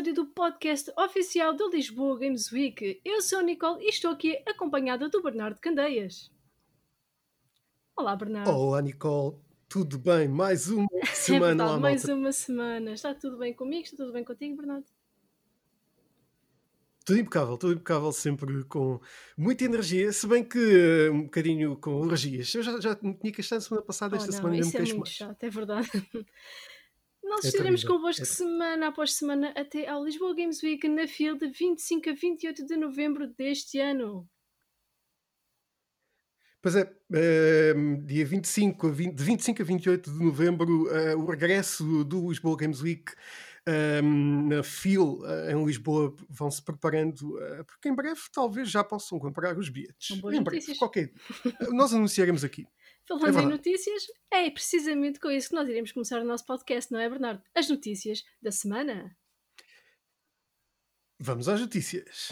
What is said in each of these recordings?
episódio do podcast oficial do Lisboa Games Week. Eu sou a Nicole e estou aqui acompanhada do Bernardo Candeias. Olá, Bernardo. Olá, Nicole. Tudo bem? Mais uma É semana verdade, lá, mais malta. uma semana. Está tudo bem comigo? Está tudo bem contigo, Bernardo? Tudo impecável, tudo impecável, sempre com muita energia, se bem que um bocadinho com alergias. Eu já, já me tinha queixado semana passada, Oh esta não, semana ainda me é muito mais. chato, é verdade. Nós É estaremos convosco É- semana após semana até ao Lisboa Games Week na fila de 25 a 28 de novembro deste ano. Pois é, eh, dia 25 a 20, de 25 a 28 de novembro, eh, o regresso do Lisboa Games Week eh, na FIL eh, em Lisboa vão se preparando, eh, porque em breve talvez já possam comprar os bilhetes. Em breve, qualquer. Nós anunciaremos aqui. Falando É em notícias, é precisamente com isso que nós iremos começar o nosso podcast, não é, Bernardo? As notícias da semana. Vamos às notícias.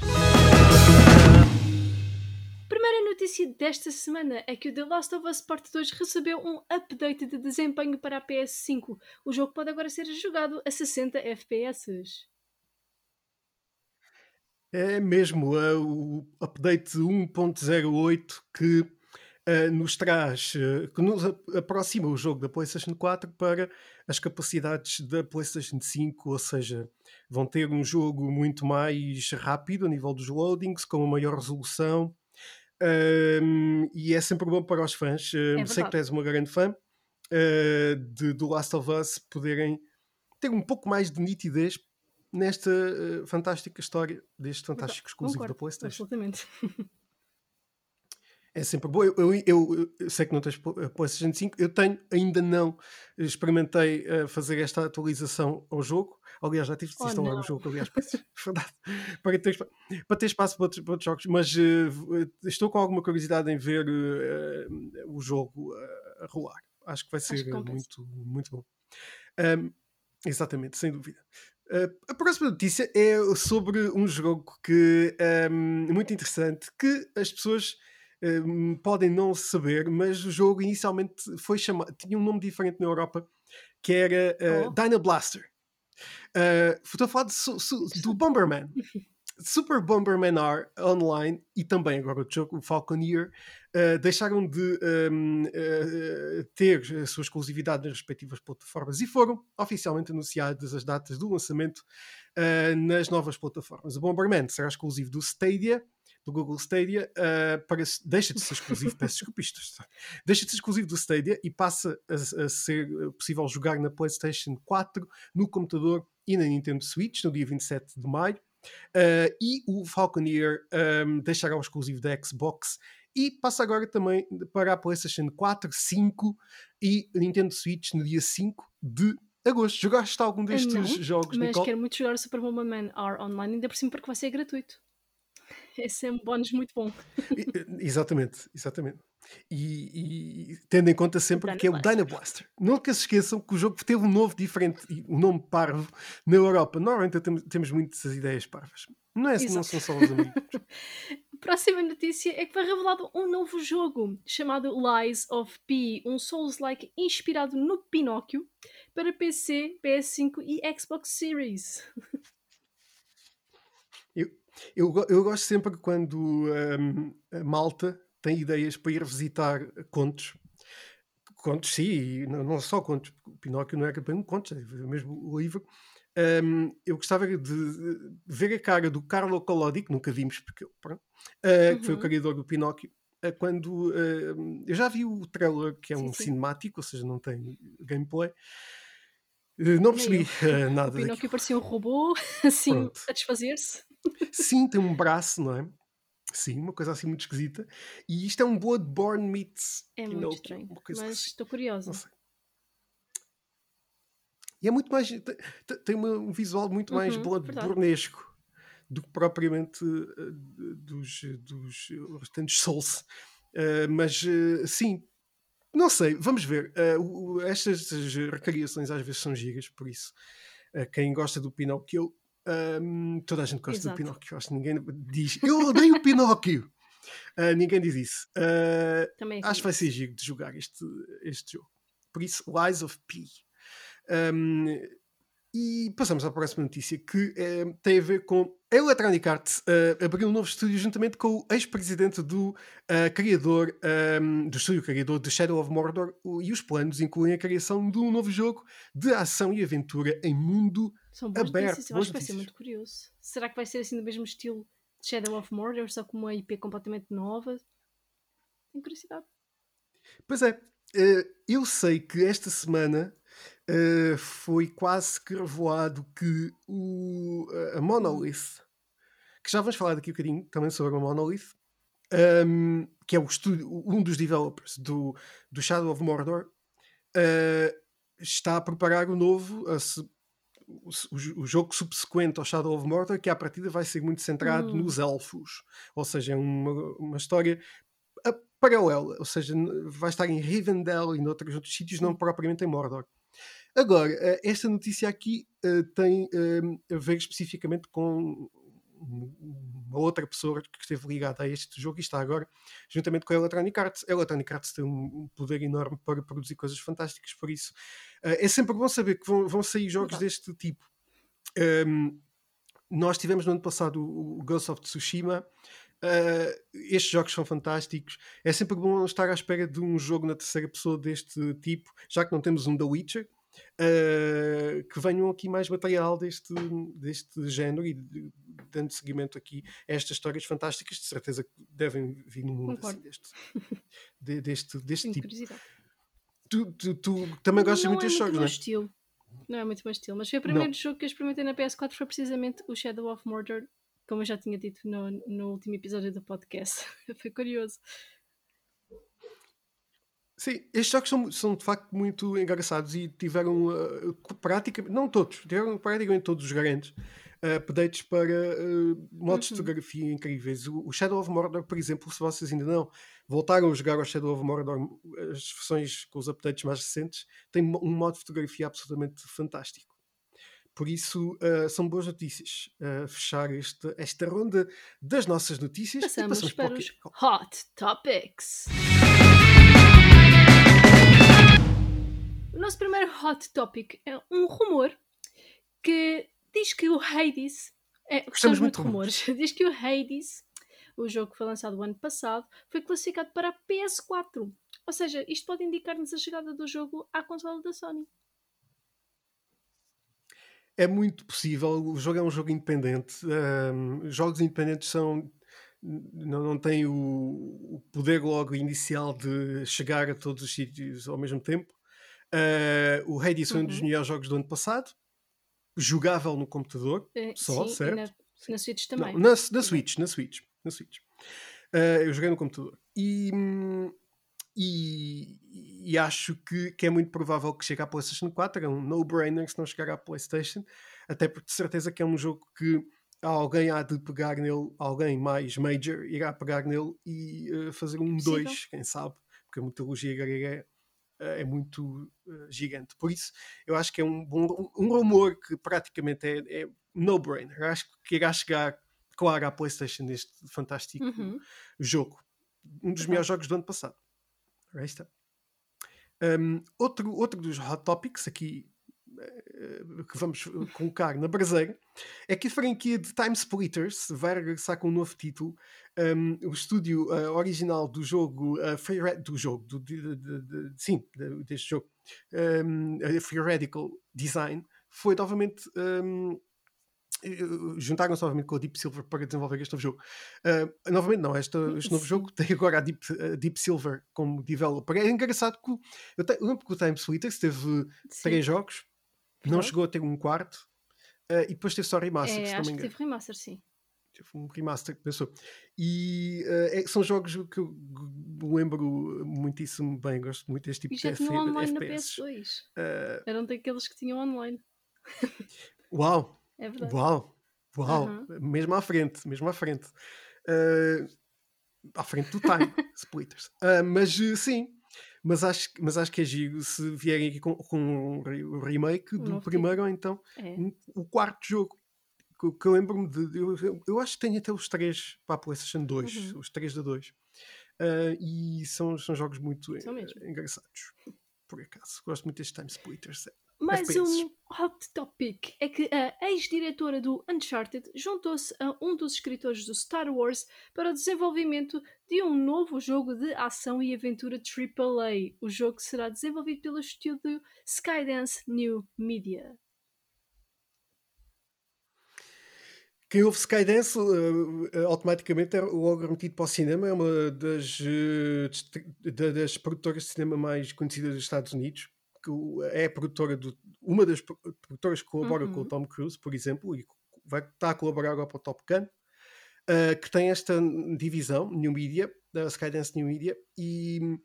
Primeira notícia desta semana é que o The Last of Us Part 2 recebeu um update de desempenho para a PS5. O jogo pode agora ser jogado a 60 FPS. É mesmo eh, o update 1.08 que eh, nos traz, eh, que nos ap- aproxima o jogo da PlayStation 4 para as capacidades da PlayStation 5, ou seja, vão ter um jogo muito mais rápido a nível dos loadings, com uma maior resolução. ehm, e é sempre bom para os fãs. eh, É sei que tu és uma grande fã eh, de, do Last of Us poderem ter um pouco mais de nitidez nesta eh, fantástica história deste fantástico exclusivo Concordo, da PlayStation. Absolutamente. É sempre bom. Eu, eu- eu- eu sei que não tens pl- a PlayStation 5, eu tenho, ainda não experimentei eh, fazer esta atualização ao jogo. Aliás, já tive de Oh, instalar não. o jogo, aliás, para, para, ter, para ter espaço para outros, para outros jogos, mas eh, v- estou com alguma curiosidade em ver eh, o jogo eh, a rolar. Acho que vai ser que eh, muito, muito bom. Ahm, exatamente, sem dúvida. Uh, a próxima notícia é sobre um jogo que é muito interessante que as pessoas um, podem não saber, mas o jogo inicialmente foi chamado, tinha um nome diferente na Europa que era uh, Oh. Dyna Blaster. Uh, estou a falar de do Bomberman. Super Bomberman R Online e também agora o jogo, o Falconeer, uh, deixaram de um, uh, ter a sua exclusividade nas respectivas plataformas e foram oficialmente anunciadas as datas do lançamento uh, nas novas plataformas. O Bomberman será exclusivo do Stadia, do Google Stadia, uh, para, deixa de ser exclusivo, peço desculpa, isto deixa de ser exclusivo do Stadia e passa a, a ser uh, possível jogar na PlayStation 4, no computador e na Nintendo Switch no dia 27 de maio. Uh, e o Falconeer um, deixará o exclusivo da Xbox e passa agora também para a PlayStation 4, 5 e Nintendo Switch no dia 5 de agosto. Jogaste algum destes não, jogos, Mas Nicole? quero muito jogar o Super Bomberman R online, ainda por cima porque vai ser gratuito. É um bónus muito bom. E- Exatamente, exatamente. E, e tendo em conta sempre que é o. Dyna Blaster. Nunca se esqueçam que o jogo teve um novo diferente e um nome parvo na Europa. Normalmente temos, temos muitas ideias parvas. Não, é, não Exato. são só os amigos. Próxima notícia é que foi revelado um novo jogo chamado Lies of P, um Souls-like inspirado no Pinóquio para PC, PS5 e Xbox Series. Eu, eu gosto sempre quando hum, a malta tem ideias para ir visitar contos. Contos, sim, e não, não só contos. porque O Pinóquio não era bem um conto, é mesmo o livro. Hum, eu gostava de, ver a cara do Carlo Collodi, que nunca vimos, porque pronto, uh, que foi o Uhum. criador do Pinóquio. uh, Quando hum, eu já vi o trailer, que é Sim, um sim. cinemático, ou seja, não tem gameplay, Uh, não percebi uh, O nada daquilo. Pinóquio parecia um robô, assim, Pronto. a desfazer-se. Sim, tem um braço, não é? Sim, uma coisa assim muito esquisita. E isto é um Bloodborne meets É muito Pinóquio, estranho, mas assim. estou curiosa. Não sei. E é muito mais. Tem, um visual muito mais Uhum, bloodbornesco do que propriamente uh, dos, dos restantes Souls. Uh, mas uh, sim, não sei, vamos ver. O- o- estas recriações às vezes são gigas, por isso. quem gosta do Pinóquio, um, toda a gente gosta Exato. do Pinóquio. Acho que ninguém diz eu odeio o Pinóquio. Uh, ninguém diz isso. Uh, Também é Acho que vai ser giro de jogar este, este jogo. Por isso, Lies of P. Um, e passamos à próxima notícia que eh, tem a ver com a Electronic Arts uh, abriu um novo estúdio juntamente com o ex-presidente do uh, criador um, do estúdio criador de Shadow of Mordor e os planos incluem a criação de um novo jogo de ação e aventura em mundo São boas aberto. notícias, eu Boas acho que vai ser notícias. muito curioso. Será que vai ser assim do mesmo estilo de Shadow of Mordor, só com uma IP completamente nova? Tenho curiosidade. Pois é, eh, eu sei que esta semana eh, foi quase que revelado que o, a Monolith, que já vamos falar daqui um bocadinho também sobre a Monolith, ehm, que é estúdio, um dos developers do, do Shadow of Mordor, eh, está a preparar o novo, a o, o- jogo subsequente ao Shadow of Mordor, que à partida vai ser muito centrado Hum. nos elfos, ou seja, é uma, uma história a- paralela, ou seja, vai estar em Rivendell e noutros outros sítios, não Sim. propriamente em Mordor. Agora, eh, esta notícia aqui eh, tem eh, a ver especificamente com um- uma outra pessoa que esteve ligada a este jogo e está agora juntamente com a Electronic Arts. A Electronic Arts tem um poder enorme para produzir coisas fantásticas, por isso é sempre bom saber que vão, vão sair jogos Verdade. deste tipo. Um, nós tivemos no ano passado o o Ghost of Tsushima. Uh, estes jogos são fantásticos. É sempre bom estar à espera de um jogo na terceira pessoa deste tipo, já que não temos um The Witcher. Uh, que venham aqui mais material deste, deste género e dando seguimento aqui a estas histórias fantásticas, de certeza que devem vir no mundo assim, deste, de- deste, deste tipo. Tu, tu- tu também gostas não muito é destes muito jogos, meu não é? estilo. Não é muito meu estilo. Mas foi o primeiro jogo que eu experimentei na PS4 foi precisamente o Shadow of Mordor, como eu já tinha dito no, no último episódio do podcast. foi curioso. Sim, estes jogos são, são de facto muito engraçados e tiveram uh, praticamente, não todos, tiveram praticamente todos os grandes uh, updates para uh, modos de Uhum. fotografia incríveis. O, o Shadow of Mordor, por exemplo, se vocês ainda não voltaram a jogar ao Shadow of Mordor, as versões com os updates mais recentes, tem um modo de fotografia absolutamente fantástico. Por isso, uh, são boas notícias a fechar este, esta ronda das nossas notícias. Passamos passamos para o os? Hot Topics. Nosso primeiro Hot Topic é um rumor que diz que o Hades. É, gostamos muito de rumores. diz que o Hades, o jogo que foi lançado o ano passado, foi classificado para a PS4. Ou seja, isto pode indicar-nos a chegada do jogo à consola da Sony. É muito possível. O jogo é um jogo independente. Ahm, jogos independentes são. Não, não têm o, o poder logo inicial de chegar a todos os sítios ao mesmo tempo. Ah, o Hades foi um dos Uhum. melhores jogos do ano passado. Jogável no computador. Eh, Só, sim, certo? na, na Switch também. Não, na, na Switch, na Switch, na Switch. Ah, eu joguei no computador. E, e, e acho que, que é muito provável que chegue à PlayStation 4. É um no-brainer se não chegar à PlayStation. Até porque de certeza que é um jogo que alguém há de pegar nele, alguém mais major irá pegar nele e ah, fazer um Possível. 2, quem sabe, porque a mitologia grega é, é muito ah, gigante. Por isso, eu acho que é um bom um rumor que praticamente é, é no-brainer. Acho que irá chegar, claro, à PlayStation neste fantástico Uhum. jogo. Um dos Verdade. melhores jogos do ano passado. Aí está. Um, outro, outro dos hot topics aqui eh, que vamos colocar na braseira é que a franquia de Time Splitters vai regressar com um novo título. Um, o estúdio eh, original do jogo, eh, Ra- do jogo, do, de- de- de- sim, de- deste jogo, um, Radical Design, foi novamente um, eh, juntaram-se novamente com a Deep Silver para desenvolver este novo jogo. Uh, novamente, não, este, este novo jogo tem agora a Deep, a Deep Silver como developer. É engraçado que o- eu, te- eu lembro que o Time Splitters teve Sim. três jogos, não Verdade. chegou a ter um quarto, uh, e depois teve só remaster, É, se não acho me que engano. teve remaster, sim. Teve um remaster que pensou. E uh, é- são jogos que eu lembro muitíssimo bem, gosto muito deste tipo E de já F- tinham online na FPS. PS2. Uh, Eram daqueles que tinham online. uau! É verdade. Uau! Uau! Aham. Mesmo à frente, mesmo à frente. Ah, à frente do Time Splitters. Ah, mas eh, sim, mas acho, mas acho que é giro se vierem aqui com, com um remake do primeiro ou então É. um- o quarto jogo. Que, que eu lembro-me de. Eu, eu- acho que tenho até os três para a PlayStation 2, Uhum. os três da 2. Ah, e são, são jogos muito São engraçados. Por acaso, gosto muito destes Time Splitters. Mais FPS. um hot topic é que a ex-diretora do Uncharted juntou-se a um dos escritores do Star Wars para o desenvolvimento de um novo jogo de ação e aventura AAA. O jogo será desenvolvido pelo estúdio Skydance New Media. Quem ouve Skydance uh, automaticamente é logo remetido para o cinema, é uma das, uh, das produtoras de cinema mais conhecidas dos Estados Unidos, que é produtora do, uma das produtoras que colabora uhum. com o uhum. Tom Cruise, por exemplo, e vai estar a colaborar agora para o Top Gun, uh, que tem esta divisão, New Media, da Skydance New Media, e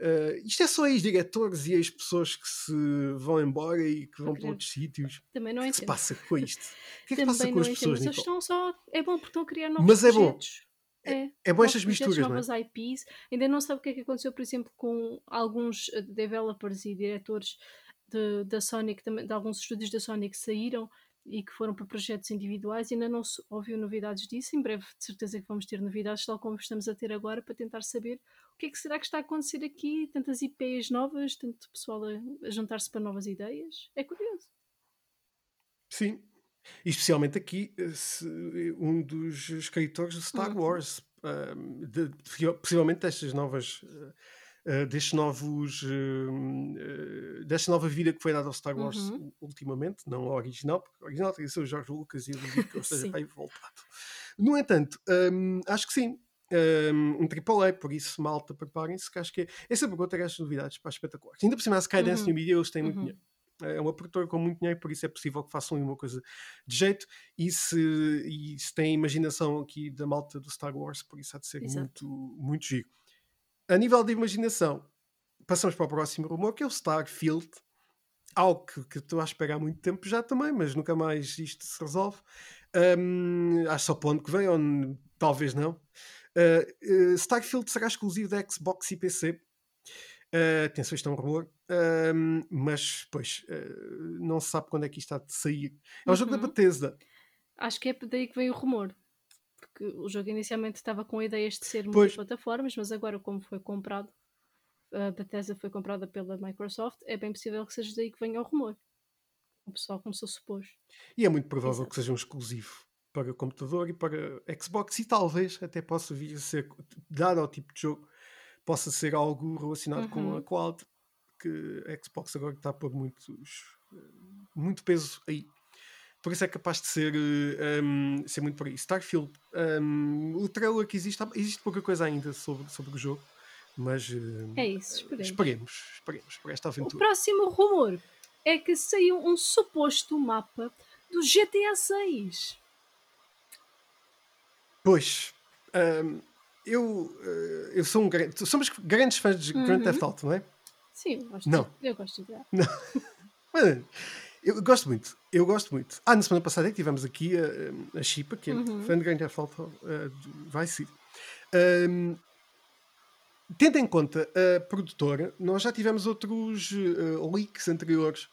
Uh, isto é só ex-diretores e ex-pessoas que se vão embora e que vão para outros sítios. Também não O que, é se passa com isto? O que é que passa com as pessoas? Eles estão só. É bom porque estão a criar novos Mas é projetos. bom. É, é bom estas misturas, novas não é? IPs. Ainda não sabe o que é que aconteceu, por exemplo, com alguns eh, developers e diretores de, da Sonic, de alguns estúdios da Sonic que saíram e que foram para projetos individuais. Ainda não se ouviu novidades disso. Em breve, de certeza que vamos ter novidades, tal como estamos a ter agora, para tentar saber o que é que será que está a acontecer aqui. Tantas IPs novas, tanto pessoal a, a juntar-se para novas ideias. É curioso. Sim. Especialmente aqui, um dos escritores de Star uhum. Wars, de, possivelmente destas novas. Uh, destes novos uh, desta nova vida que foi dada ao Star Wars uhum. ultimamente, não ao original, porque o original tem o George Lucas e duvido que ele esteja bem voltado. No entanto, um, acho que sim, um, um AAA, por isso, malta, preparem-se, que acho que é, essa pergunta é as novidades para espetaculares. Ainda por cima, a Skydance uhum. New Media, eles têm muito uhum. dinheiro. É uma produtora com muito dinheiro, por isso é possível que façam uma coisa de jeito. E se, e se tem imaginação aqui da malta do Star Wars, por isso há de ser muito, muito giro a nível de imaginação, passamos para o próximo rumor, que é o Starfield. Algo que, que estou a esperar há muito tempo já também, mas nunca mais isto se resolve. Um, acho só para onde que vem, ou talvez não. Uh, uh, Starfield será exclusivo da Xbox e PC. Uh, atenção, isto é um rumor, uh, mas pois uh, não se sabe quando é que isto está de sair. É um uhum. jogo da uhum. Bethesda. Acho que é daí que vem o rumor porque o jogo inicialmente estava com ideias de ser muitas plataformas, mas agora, como foi comprado, a Bethesda foi comprada pela Microsoft, é bem possível que seja daí que venha o rumor. O pessoal começou a supor. E é muito provável Exato. que seja um exclusivo para computador e para Xbox, e talvez até possa vir a ser, dado ao tipo de jogo, possa ser algo relacionado uhum. com a cloud, que a Xbox agora está a pôr muitos, muito peso aí por isso é capaz de ser, um, ser muito por aí. Starfield, um, o trailer que existe, existe pouca coisa ainda sobre, sobre o jogo, mas uh, é isso, esperemos. esperemos, esperemos por esta aventura. O próximo rumor é que saiu um suposto mapa do GTA 6. Pois, um, eu, eu sou um grande. Somos grandes fãs de uhum. Grand Theft Auto, não é? Sim, eu gosto não. De, eu gosto de. Eu gosto muito, eu gosto muito. Ah, na semana passada é que tivemos aqui a, a Chipa, que é uhum. fã de Theft Auto uh, Vice City. Um, tendo em conta a produtora, nós já tivemos outros uh, leaks anteriores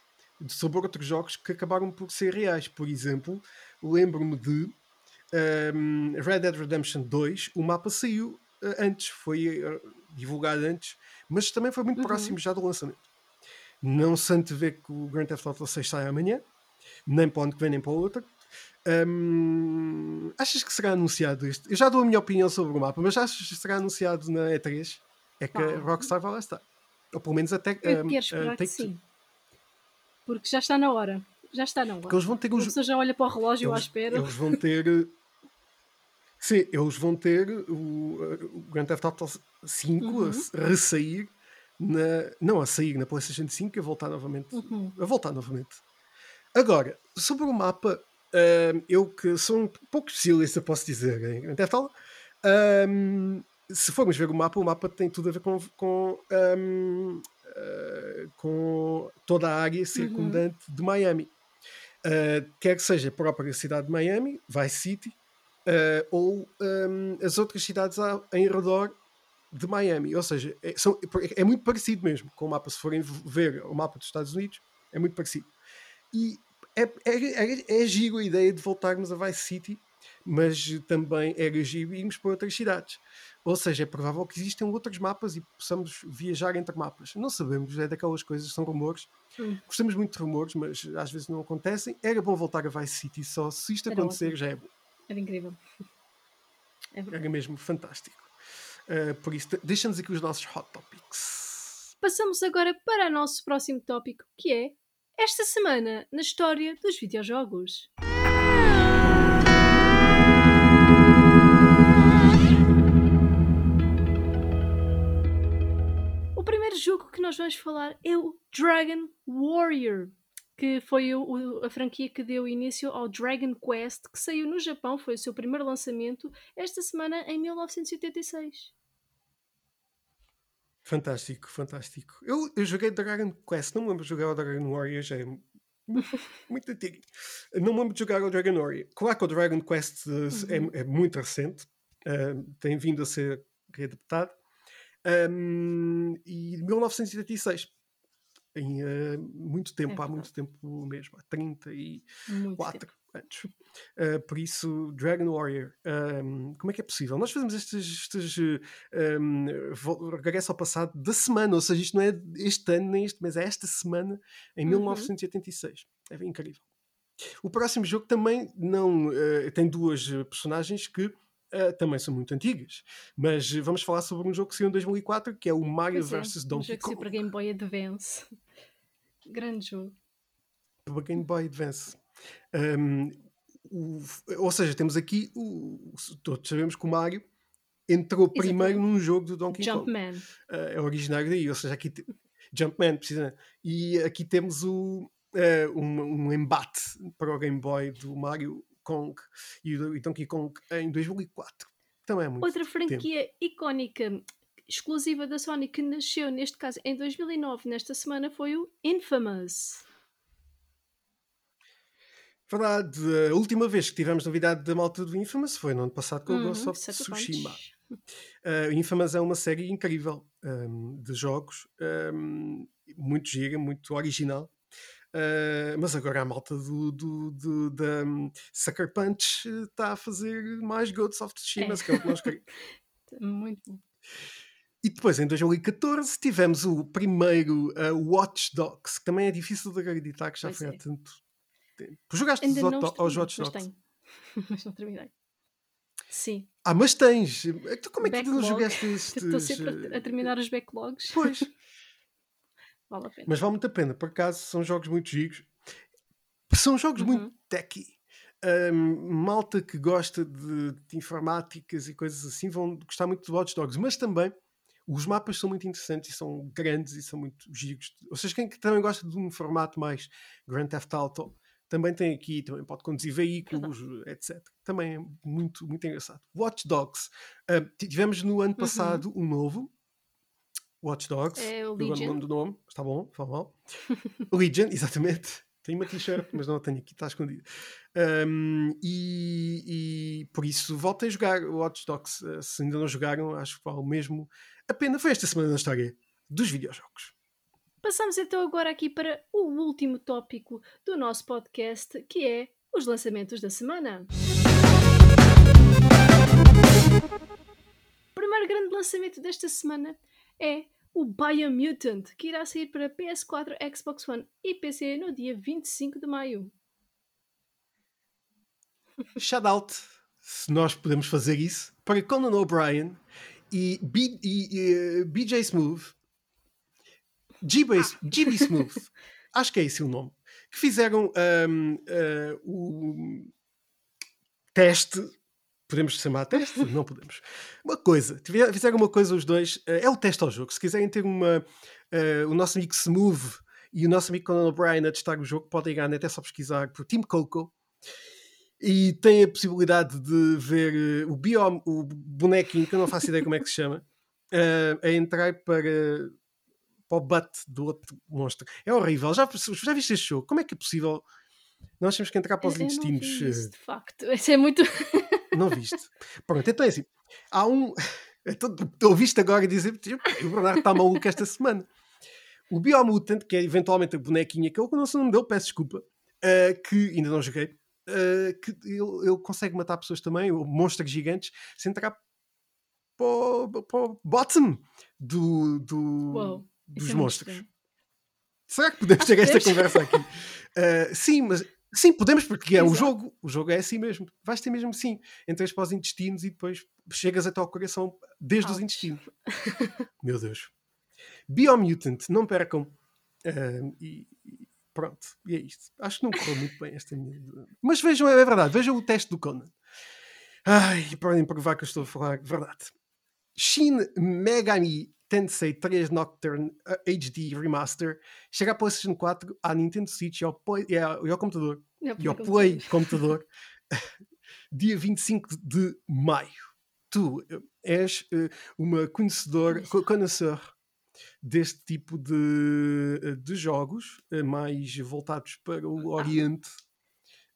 sobre outros jogos que acabaram por ser reais. Por exemplo, lembro-me de um, Red Dead Redemption 2, o mapa saiu uh, antes, foi uh, divulgado antes, mas também foi muito uhum. próximo já do lançamento. Não se antevê que o Grand Theft Auto 6 sai amanhã, nem para onde que vem, nem para o outro. Um, achas que será anunciado isto? Eu já dou a minha opinião sobre o mapa, mas achas que será anunciado na E3? É que a Rockstar vai lá estar. Ou pelo menos até. Eu um, quero esperar que sim. Porque já está na hora. Já está na hora. Porque eles vão ter os... A pessoa já olha para o relógio eles, à espera. Eles vão ter. Sim, eles vão ter o, o Grand Theft Auto 5 uhum. a ressair na, não a sair na PlayStation 5 a voltar novamente. Uhum. A voltar novamente. Agora, sobre o mapa, uh, eu que sou um pouco especialista, posso dizer, em Grand um, se formos ver o mapa, o mapa tem tudo a ver com, com, um, uh, ah, com toda a área circundante uhum. de Miami. Uh, quer que seja a própria cidade de Miami, Vice City, uh, ou um, as outras cidades em redor de Miami. Ou seja, é, são, é, muito parecido mesmo com o mapa. Se forem ver o mapa dos Estados Unidos, é muito parecido. E é, é, é, é giro a ideia de voltarmos a Vice City mas também era giro irmos para outras cidades. Ou seja, é provável que existam outros mapas e possamos viajar entre mapas. Não sabemos, é daquelas coisas, são rumores. Hum. Gostamos muito de rumores, mas às vezes não acontecem. Era bom voltar a Vice City só. Se isto acontecer, já é bom. Era incrível. É. Era mesmo fantástico. Uh, por isso, deixa-nos aqui os nossos hot topics. Passamos agora para o nosso próximo tópico, que é esta semana na história dos videojogos. O primeiro jogo que nós vamos falar é o Dragon Warrior, que foi o- a franquia que deu início ao Dragon Quest, que saiu no Japão, foi o seu primeiro lançamento esta semana em 1986. Fantástico, fantástico. Eu, eu joguei Dragon Quest, não me lembro de jogar o Dragon Warrior, já é muito, antigo. Não me lembro de jogar o Dragon Warrior. Claro que o Dragon Quest eh, Uhum. é, é muito recente, eh, tem vindo a ser readaptado. Um, e 1986, em eh, muito tempo, há verdade. muito tempo mesmo, há 34 Muito tempo. anos. Uh, por isso, Dragon Warrior, um, como é que é possível? Nós fazemos estes, estes uh, um, vo- regresso ao passado da semana, ou seja, isto não é este ano nem este mês, é esta semana, em Uhum. 1986. É incrível. O próximo jogo também não uh, tem duas uh, personagens que uh, também são muito antigas, mas uh, vamos falar sobre um jogo que saiu em 2004 que é o Mario Pois é, vs um Donkey jogo que saiu para Kong Game Boy Advance. Grande jogo. para Game Boy Advance. Um, o- ou seja, temos aqui, o, o- todos sabemos que o Mario entrou primeiro num jogo do Donkey Kong. Jumpman. Uh, é originário daí, ou seja, aqui te- Jumpman, precisamente. E aqui temos o, uh, um, um embate para o Game Boy do Mario Kong e e Donkey Kong em 2004. Também é muito Outra tempo. franquia icónica exclusiva da Sony que nasceu, neste caso, em 2009, nesta semana, foi o Infamous. Verdade, a última vez que tivemos novidade da malta do Infamous foi no ano passado com o Uhum, Ghost of Tsushima. Uh, Infamous é uma série incrível um, de jogos, um, muito gira, muito original. Uh, mas agora a malta do, do, do- da um, Sucker Punch está a fazer mais Ghosts of Tsushima, É. que é o que nós queremos. Muito bom. E depois, em 2014, tivemos o primeiro uh, Watch Dogs, que também é difícil de acreditar que já Pois foi é. há tanto tempo. Jogaste Ainda os não aos terminei, Watch mas Dogs? tenho. mas não terminei. Sim, Ah, mas tens! Então como é que tu não jogaste estes... estou sempre a, terminar os backlogs. Pois. Vale a pena. Mas vale muito a pena, por acaso são jogos muito giros. São jogos Uhum. muito techy. Ahm, malta que gosta de, de informáticas e coisas assim vão gostar muito de Watch Dogs, mas também os mapas são muito interessantes e são grandes e são muito giros. Ou seja, quem que também gosta de um formato mais Grand Theft Auto também tem aqui, também pode conduzir veículos, etc. Também é muito, muito engraçado. Watch Dogs. ahm, tivemos no ano passado um novo. Watch Dogs. Uhum. É o lembro do nome. Está bom, está mal. Legion, exatamente. Tenho uma t-shirt, mas não a tenho aqui, está escondida. Um, e, e por isso voltem a jogar Watch Dogs. Uh, se ainda não jogaram, acho que vale mesmo a pena. Foi esta semana na história dos videojogos. Passamos então agora aqui para o último tópico do nosso podcast, que é os lançamentos da semana. O primeiro grande lançamento desta semana é o Biomutant, que irá sair para PS4, Xbox One e PC no dia 25 de maio. Shout out, se nós podemos fazer isso, para Conan O'Brien e, B, e, e, uh, BJ Smooth, GB, GB Smooth, acho que é esse o nome, que fizeram um, uh, o teste. Podemos chamar teste? Não podemos. Uma coisa, fizeram uma coisa os dois, uh, é o teste ao jogo. Se quiserem ter uma, uh, o nosso amigo Smooth e o nosso amigo Conan O'Brien a testar o jogo, podem ir à net, é só pesquisar por Team Coco e tem a possibilidade de ver uh, o, biom, o bonequinho, que eu não faço ideia como é que se chama, uh, a entrar para, para o butt do outro monstro. É horrível. Já, já viste este jogo? Como é que é possível? Nós temos que entrar para os Eu- eu não vi intestinos. isso, de facto. Isso é muito. Não viste? Pronto, então é assim. Há um. Ouviste agora dizer "Tio, o Bernardo está maluco esta semana. O Biomutant, que é eventualmente a bonequinha, que eu não sei o nome dele, peço desculpa, uh, que ainda não joguei, uh, que ele, ele, consegue matar pessoas também, monstros gigantes, sem entrar para o, bottom do, do Uou, dos é monstros. Será que podemos ter esta conversa aqui? Uh, sim, mas sim, podemos, porque é o jogo. O jogo é assim mesmo. Vais ter mesmo sim. Entras para os intestinos e depois chegas até ao coração desde Ouch. os intestinos. Meu Deus. Biomutant, não percam. Uh, e, pronto, e é isto. Acho que não correu muito bem esta minha. Mas vejam, é verdade, vejam o teste do Conan. Ai, podem provar que eu estou a falar verdade. Shin Megami Tensei 3 Nocturne HD Remaster chega à PlayStation 4, à Nintendo Switch e ao, Play, e ao, e ao computador. E ao Play computador. dia 25 de maio. Tu uh, és uh, uma conhecedora, conhecedor deste tipo de, uh, de jogos, mais voltados para o ah. Oriente.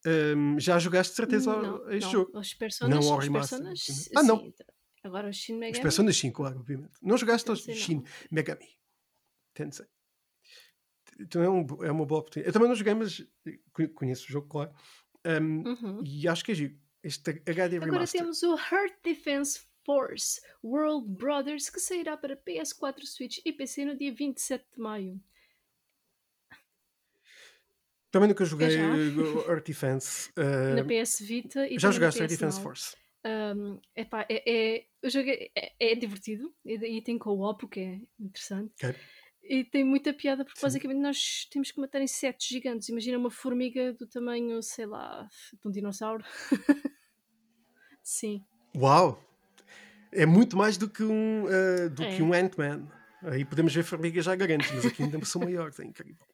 Um, já jogaste de certeza não, este não. jogo? Os personas, não remaster. Personas, ah, não. Sim, Agora o Shin Megami. Os Personas 5, claro, obviamente. Não jogaste os Shin Megami Tensei. Então é, um, é uma boa oportunidade. Eu também não joguei, mas conheço o jogo, claro. Um, uhum. E acho que é giro. Este HD Remaster. Agora temos o Heart Defense Force World Brothers que sairá para PS4, Switch e PC no dia 27 de maio. Também nunca joguei Earth Defense. Uh, na PS Vita e Já jogaste Earth Defense Force? Um, epá, é, é, é, é, é divertido e, e tem co-op, o que é interessante. Okay. E tem muita piada porque Sim. basicamente nós temos que matar insetos gigantes. Imagina uma formiga do tamanho, sei lá, de um dinossauro. Sim. Uau! É muito mais do que um, uh, do que é. um Ant-Man. Aí podemos ver formigas já grandes, mas aqui ainda são maiores, é incrível.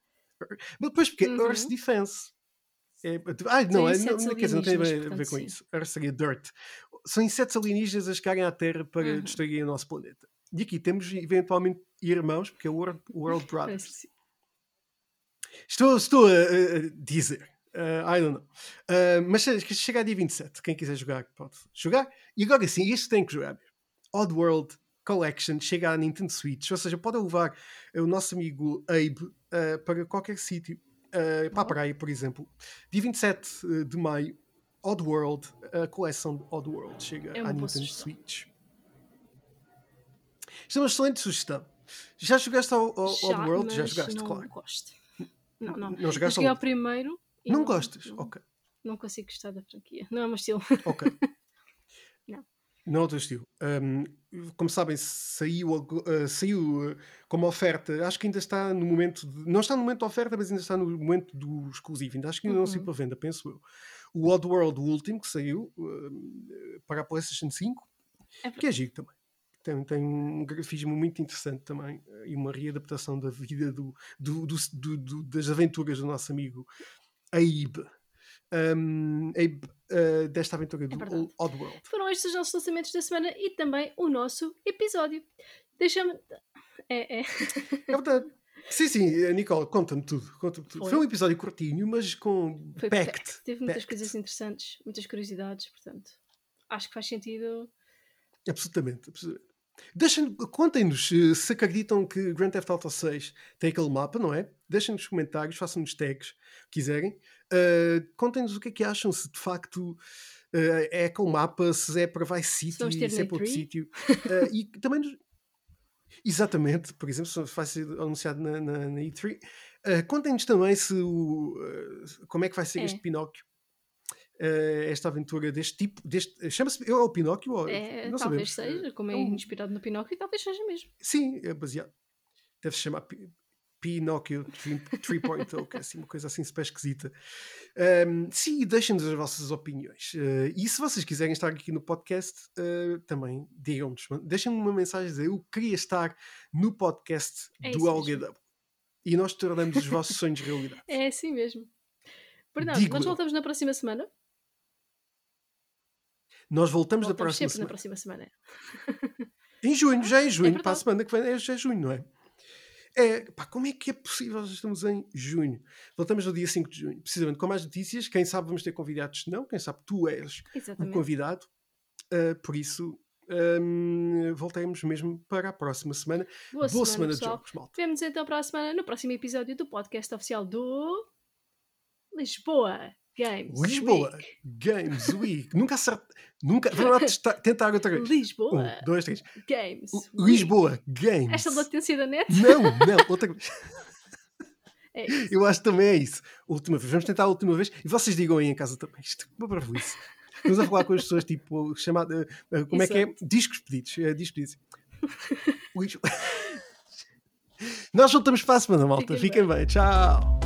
Mas depois, porque uhum. Earth Defense é, ah, não, é, não, quer dizer, não tem a ver, portanto, com sim. isso. Era seria Dirt. São insetos alienígenas a chegarem à Terra para uhum. destruírem o nosso planeta. E aqui temos eventualmente irmãos, porque é o World, World Brothers. estou, estou a, a dizer. Uh, I don't know. Uh, mas chega a dia 27. Quem quiser jogar, pode jogar. E agora sim, este tem que jogar. Oddworld Collection chega à Nintendo Switch. Ou seja, pode levar o nosso amigo Abe uh, para qualquer sítio uh, para a praia, por exemplo. Dia 27 eh, de maio, Oddworld, a coleção de Oddworld chega é à Nintendo Switch. Isto é uma excelente sugestão. Já jogaste ao, ao Já, Oddworld? Já jogaste, não claro. Gosto. Não, não. Não jogaste ao primeiro. Não, não gostas? Não, ok. Não consigo gostar da franquia. Não é o meu estilo. Ok. não. Não é teu estilo. Um, como sabem, saiu, uh, saiu uh, como oferta. Acho que ainda está no momento. De, não está no momento da oferta, mas ainda está no momento do exclusivo. Ainda acho que ainda uhum. não saiu para venda, penso eu. O Oddworld, o último, que saiu uh, para a PlayStation 5, é que é giro também. Tem, tem um grafismo muito interessante também e uma readaptação da vida do, do, do, do das aventuras do nosso amigo Abe um, uh, desta aventura é do é Oddworld. Foram estes os nossos lançamentos da semana e também o nosso episódio. Deixa-me. É, é. É verdade. Sim, sim, Nicole, conta-me tudo. Conta tudo. Foi. Foi. um episódio curtinho, mas com Foi packed. packed. Teve muitas packed. coisas interessantes, muitas curiosidades, portanto, acho que faz sentido. Absolutamente, absolutamente. Contem-nos se acreditam que Grand Theft Auto 6 tem aquele mapa, não é? Deixem nos comentários, façam-nos tags, quiserem. Uh, Contem-nos o que é que acham, se de facto uh, é aquele mapa, se é para Vice City, se é para outro sítio. Uh, e também nos... Exatamente, por exemplo, se vai ser anunciado na, na, na E3. Contem-nos também se o, como é que vai ser é. este Pinóquio uh, esta aventura deste tipo, deste, chama-se, é o Pinóquio? Ou, é, não talvez sabemos. seja, como é, é um, inspirado no Pinóquio, talvez seja mesmo. Sim, é baseado. Deve-se chamar Pinóquio 3.0, que é assim, uma coisa assim super esquisita. Um, sim, deixem-nos as vossas opiniões. Uh, e se vocês quiserem estar aqui no podcast, uh, também digam-nos. Deixem-me uma mensagem dizer: eu queria estar no podcast é do LGW. E nós tornamos os vossos sonhos realidade. É assim mesmo. Perdão, nós voltamos na próxima semana. Nós voltamos, voltamos na próxima sempre semana. na próxima semana. Em junho, já é em junho, é para a semana que vem é, já é junho, não é? É, pá, como é que é possível? Já estamos em junho. Voltamos no dia 5 de junho, precisamente com mais notícias. Quem sabe vamos ter convidados, não? Quem sabe tu és Exatamente. um convidado. Uh, por isso, um, voltaremos mesmo para a próxima semana. Boa, Boa semana, semana de jogos, malta. Vemos então para a semana no próximo episódio do podcast oficial do Lisboa. Games Lisboa Week. Games Week. Nunca acerta. Nunca. Vamos lá testar- tentar outra vez. Lisboa Um, dois, três. Games Week. Lisboa Games. Esta latência da net Não, não, outra vez. é. Eu acho que também é isso. Última vez. Vamos tentar a última vez. E vocês digam aí em casa também. Isto é uma isso. Estamos a falar com as pessoas, tipo, chamada. eh, Como é que é? Exato. Discos pedidos. É, discos pedidos. Lisboa. Nós voltamos para a semana, malta. Fiquem Fiquem bem. Tchau.